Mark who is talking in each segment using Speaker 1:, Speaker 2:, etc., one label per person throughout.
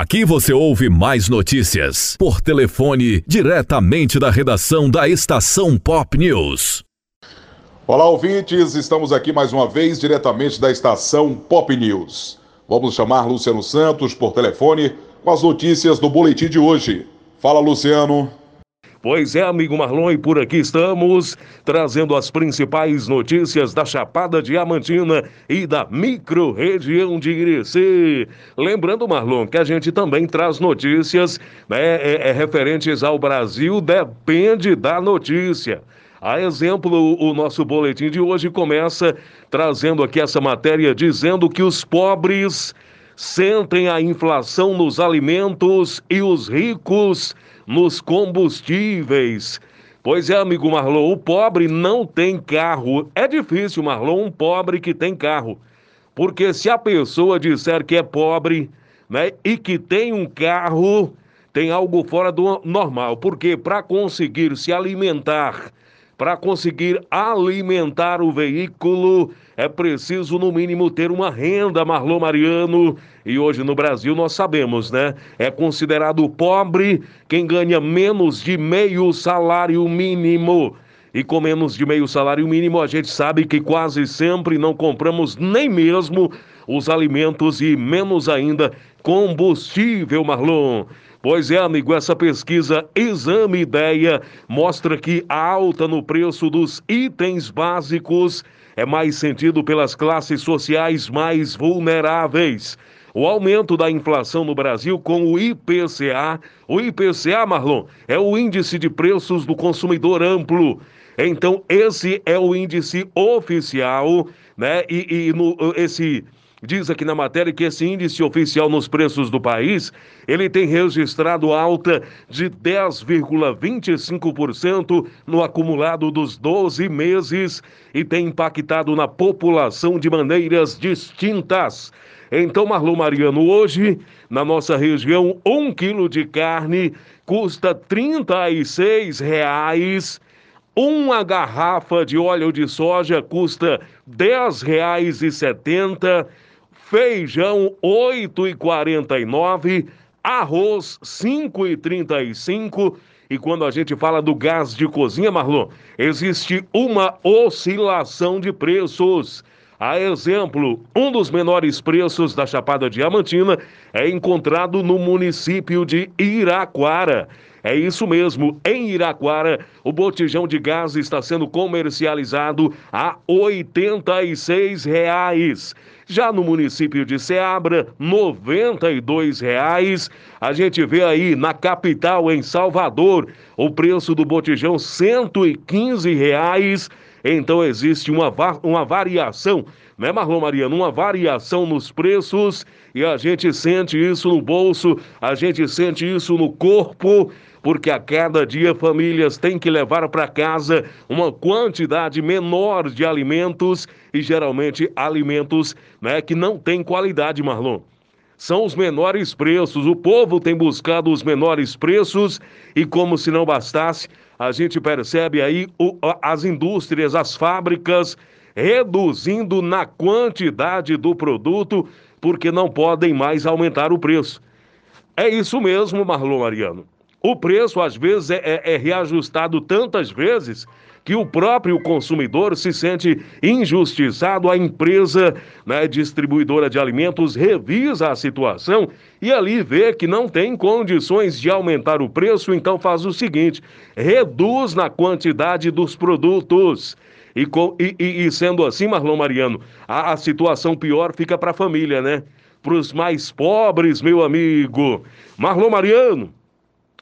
Speaker 1: Aqui você ouve mais notícias por telefone diretamente da redação da Estação Pop News.
Speaker 2: Olá, ouvintes, estamos aqui mais uma vez diretamente da Estação Pop News. Vamos chamar Luciano Santos por telefone com as notícias do boletim de hoje. Fala, Luciano.
Speaker 3: Pois é, amigo Marlon, e por aqui estamos trazendo as principais notícias da Chapada Diamantina e da micro-região de Irecê. Lembrando, Marlon, que a gente também traz notícias né, é, é, referentes ao Brasil, depende da notícia. A exemplo, o nosso boletim de hoje começa trazendo aqui essa matéria dizendo que os pobres sentem a inflação nos alimentos e os ricos nos combustíveis. Pois é, amigo Marlon, o pobre não tem carro. É difícil, Marlon, um pobre que tem carro. Porque se a pessoa disser que é pobre, né, e que tem um carro, tem algo fora do normal. Porque para conseguir se alimentar, para conseguir alimentar o veículo, é preciso, no mínimo, ter uma renda, Marlon Mariano. E hoje no Brasil nós sabemos, né? É considerado pobre quem ganha menos de meio salário mínimo. E com menos de meio salário mínimo, a gente sabe que quase sempre não compramos nem mesmo os alimentos e menos ainda combustível, Marlon. Pois é, amigo, essa pesquisa Exame Ideia mostra que a alta no preço dos itens básicos é mais sentido pelas classes sociais mais vulneráveis. O aumento da inflação no Brasil com o IPCA, o IPCA, Marlon, é o índice de preços do consumidor amplo. Então, esse é o índice oficial, né? E, e no, esse Diz aqui na matéria que esse índice oficial nos preços do país, ele tem registrado alta de 10,25% no acumulado dos 12 meses e tem impactado na população de maneiras distintas. Então, Marlon Mariano, hoje, na nossa região, um quilo de carne custa 36 reais. Uma garrafa de óleo de soja custa R$ 10,70 feijão 8,49, arroz 5,35 e quando a gente fala do gás de cozinha, Marlon, existe uma oscilação de preços. A exemplo, um dos menores preços da Chapada Diamantina é encontrado no município de Iraquara. É isso mesmo, em Iraquara, o botijão de gás está sendo comercializado a 86 reais. Já no município de Ceabra, R$ 92,00. A gente vê aí na capital, em Salvador, o preço do botijão R$ 115,00. Então existe uma, uma variação, né, Marlon Mariano? Uma variação nos preços e a gente sente isso no bolso, a gente sente isso no corpo porque a cada dia famílias têm que levar para casa uma quantidade menor de alimentos e geralmente alimentos né, que não têm qualidade, Marlon. São os menores preços, o povo tem buscado os menores preços e, como se não bastasse, a gente percebe aí o, as indústrias, as fábricas reduzindo na quantidade do produto porque não podem mais aumentar o preço. É isso mesmo, Marlon Mariano. O preço, às vezes, é, é, é, reajustado tantas vezes que o próprio consumidor se sente injustiçado. A empresa né, distribuidora de alimentos revisa a situação e ali vê que não tem condições de aumentar o preço, então faz o seguinte: reduz na quantidade dos produtos. E, e, e sendo assim, Marlon Mariano, a, a situação pior fica para a família, né? Para os mais pobres, meu amigo. Marlon Mariano.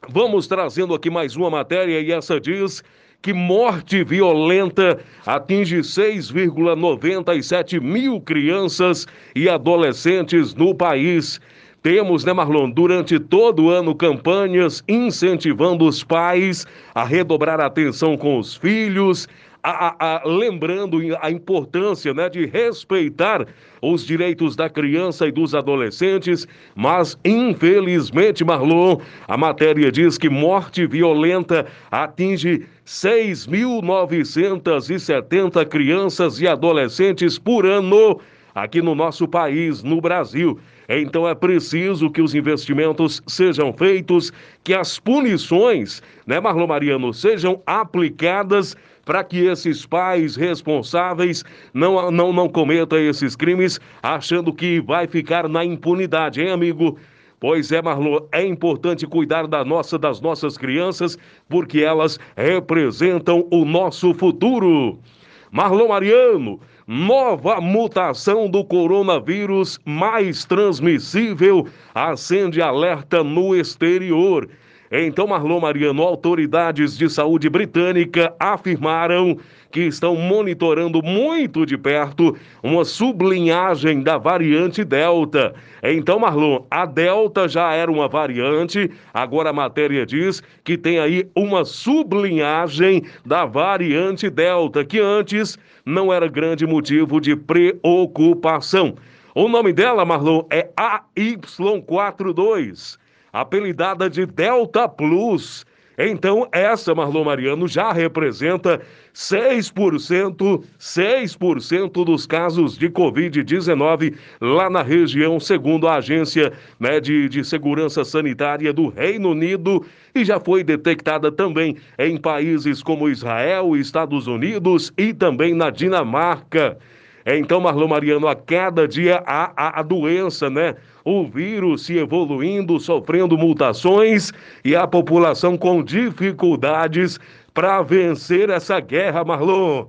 Speaker 3: Vamos trazendo aqui mais uma matéria e essa diz que morte violenta atinge 6,97 mil crianças e adolescentes no país. Temos, né, Marlon, durante todo o ano campanhas incentivando os pais a redobrar a atenção com os filhos, a, a, lembrando a importância né, de respeitar os direitos da criança e dos adolescentes, mas infelizmente, Marlon, a matéria diz que morte violenta atinge 6.970 crianças e adolescentes por ano aqui no nosso país, no Brasil. Então é preciso que os investimentos sejam feitos, que as punições, né, Marlon Mariano, sejam aplicadas para que esses pais responsáveis não, não, não cometam esses crimes achando que vai ficar na impunidade, hein, amigo? Pois é, Marlon, é importante cuidar da nossa, das nossas crianças, porque elas representam o nosso futuro. Marlon Mariano, nova mutação do coronavírus mais transmissível acende alerta no exterior. Então, Marlon Mariano, autoridades de saúde britânica afirmaram que estão monitorando muito de perto uma sublinhagem da variante Delta. Então, Marlon, a Delta já era uma variante, agora a matéria diz que tem aí uma sublinhagem da variante Delta, que antes não era grande motivo de preocupação. O nome dela, Marlon, é AY42 apelidada de Delta Plus. Então, essa, Marlon Mariano, já representa 6%, 6% dos casos de Covid-19 lá na região, segundo a Agência né, de, de Segurança Sanitária do Reino Unido, e já foi detectada também em países como Israel, Estados Unidos e também na Dinamarca. Então, Marlon Mariano, a cada dia a, a, a doença, né? O vírus se evoluindo, sofrendo mutações e a população com dificuldades para vencer essa guerra, Marlon.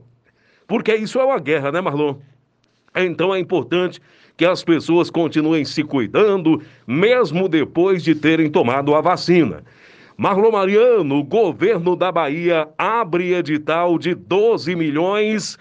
Speaker 3: Porque isso é uma guerra, né, Marlon? Então é importante que as pessoas continuem se cuidando, mesmo depois de terem tomado a vacina. Marlon Mariano, o governo da Bahia abre edital de 12 milhões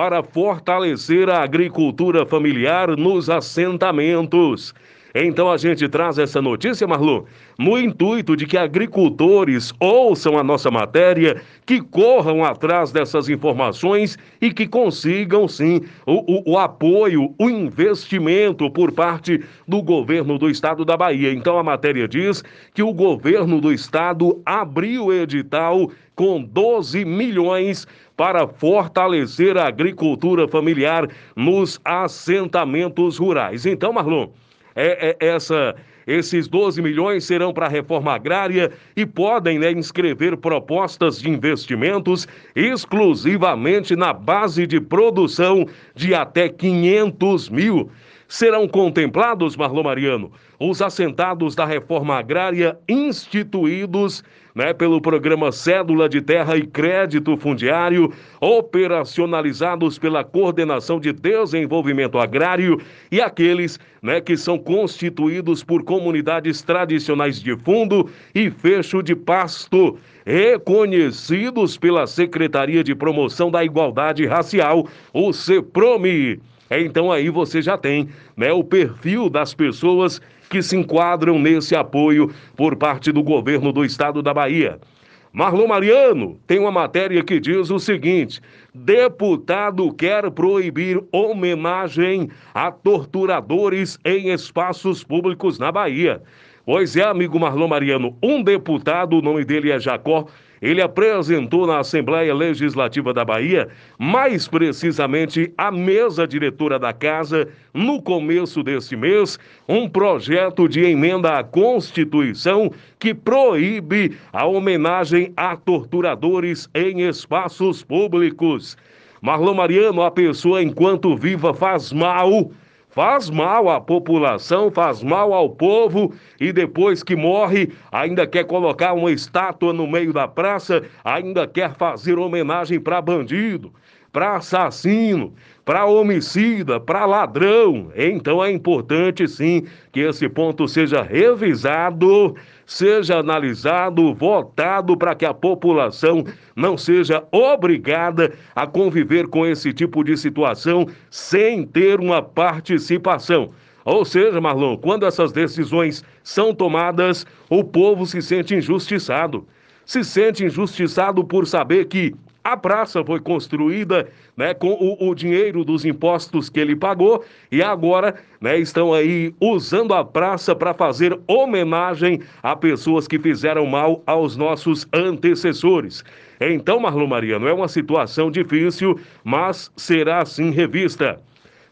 Speaker 3: para fortalecer a agricultura familiar nos assentamentos. Então a gente traz essa notícia, Marlon, no intuito de que agricultores ouçam a nossa matéria, que corram atrás dessas informações e que consigam, sim, o, o, o apoio, o investimento por parte do governo do estado da Bahia. Então a matéria diz que o governo do estado abriu edital com 12 milhões para fortalecer a agricultura familiar nos assentamentos rurais. Então, Marlon, é, é essa esses 12 milhões serão para a reforma agrária e podem né, inscrever propostas de investimentos exclusivamente na base de produção de até 500 mil. Serão contemplados, Marlon Mariano, os assentados da reforma agrária instituídos né, pelo programa Cédula de Terra e Crédito Fundiário, operacionalizados pela Coordenação de Desenvolvimento Agrário e aqueles né, que são constituídos por comunidades tradicionais de fundo e fecho de pasto, reconhecidos pela Secretaria de Promoção da Igualdade Racial, o CEPROME. Então aí você já tem né, o perfil das pessoas que se enquadram nesse apoio por parte do governo do estado da Bahia. Marlon Mariano tem uma matéria que diz o seguinte: deputado quer proibir homenagem a torturadores em espaços públicos na Bahia. Pois é, amigo Marlon Mariano, um deputado, o nome dele é Jacó, ele apresentou na Assembleia Legislativa da Bahia, mais precisamente a mesa diretora da casa, no começo deste mês, um projeto de emenda à Constituição que proíbe a homenagem a torturadores em espaços públicos. Marlon Mariano, a pessoa enquanto viva faz mal faz mal à população, faz mal ao povo e depois que morre, ainda quer colocar uma estátua no meio da praça, ainda quer fazer homenagem para bandido, para assassino, para homicida, para ladrão. Então é importante sim que esse ponto seja revisado, seja analisado, votado para que a população não seja obrigada a conviver com esse tipo de situação sem ter uma participação. Ou seja, Marlon, quando essas decisões são tomadas, o povo se sente injustiçado. Se sente injustiçado por saber que a praça foi construída né, com o, o, dinheiro dos impostos que ele pagou e agora né, estão aí usando a praça para fazer homenagem a pessoas que fizeram mal aos nossos antecessores. Então, Marlon Mariano, é uma situação difícil, mas será assim revista.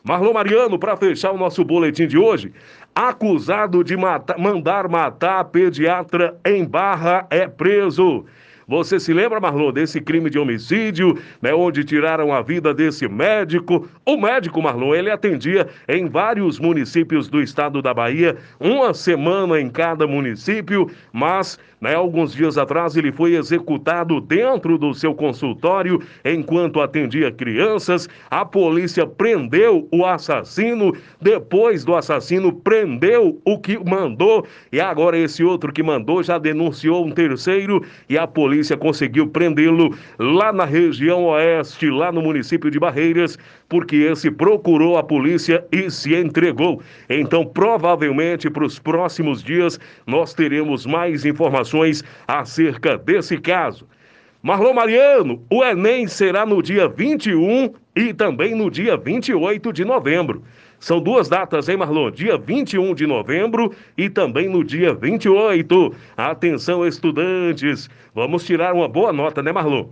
Speaker 3: Marlon Mariano, para fechar o nosso boletim de hoje, acusado de mandar matar pediatra em Barra é preso. Você se lembra, Marlon, desse crime de homicídio, né, onde tiraram a vida desse médico? O médico, Marlon, ele atendia em vários municípios do estado da Bahia, uma semana em cada município, mas né, alguns dias atrás ele foi executado dentro do seu consultório enquanto atendia crianças. A polícia prendeu o assassino, depois do assassino prendeu o que mandou e agora esse outro que mandou já denunciou um terceiro e a polícia polícia conseguiu prendê-lo lá na região oeste, lá no município de Barreiras, porque esse procurou a polícia e se entregou. Então, provavelmente, para os próximos dias, nós teremos mais informações acerca desse caso. Marlon Mariano, o Enem será no dia 21 e também no dia 28 de novembro. São duas datas, hein, Marlon? Dia 21 de novembro e também no dia 28. Atenção, estudantes. Vamos tirar uma boa nota, né, Marlon?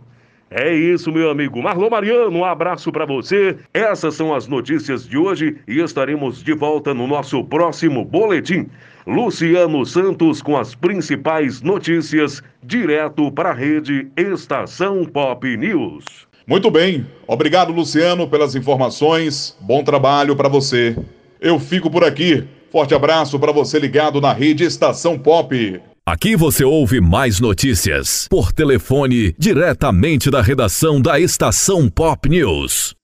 Speaker 3: É isso, meu amigo. Marlon Mariano, um abraço para você. Essas são as notícias de hoje e estaremos de volta no nosso próximo boletim. Luciano Santos com as principais notícias, direto para a rede Estação Pop News.
Speaker 2: Muito bem. Obrigado, Luciano, pelas informações. Bom trabalho para você. Eu fico por aqui. Forte abraço para você ligado na rede Estação Pop.
Speaker 1: Aqui você ouve mais notícias por telefone diretamente da redação da Estação Pop News.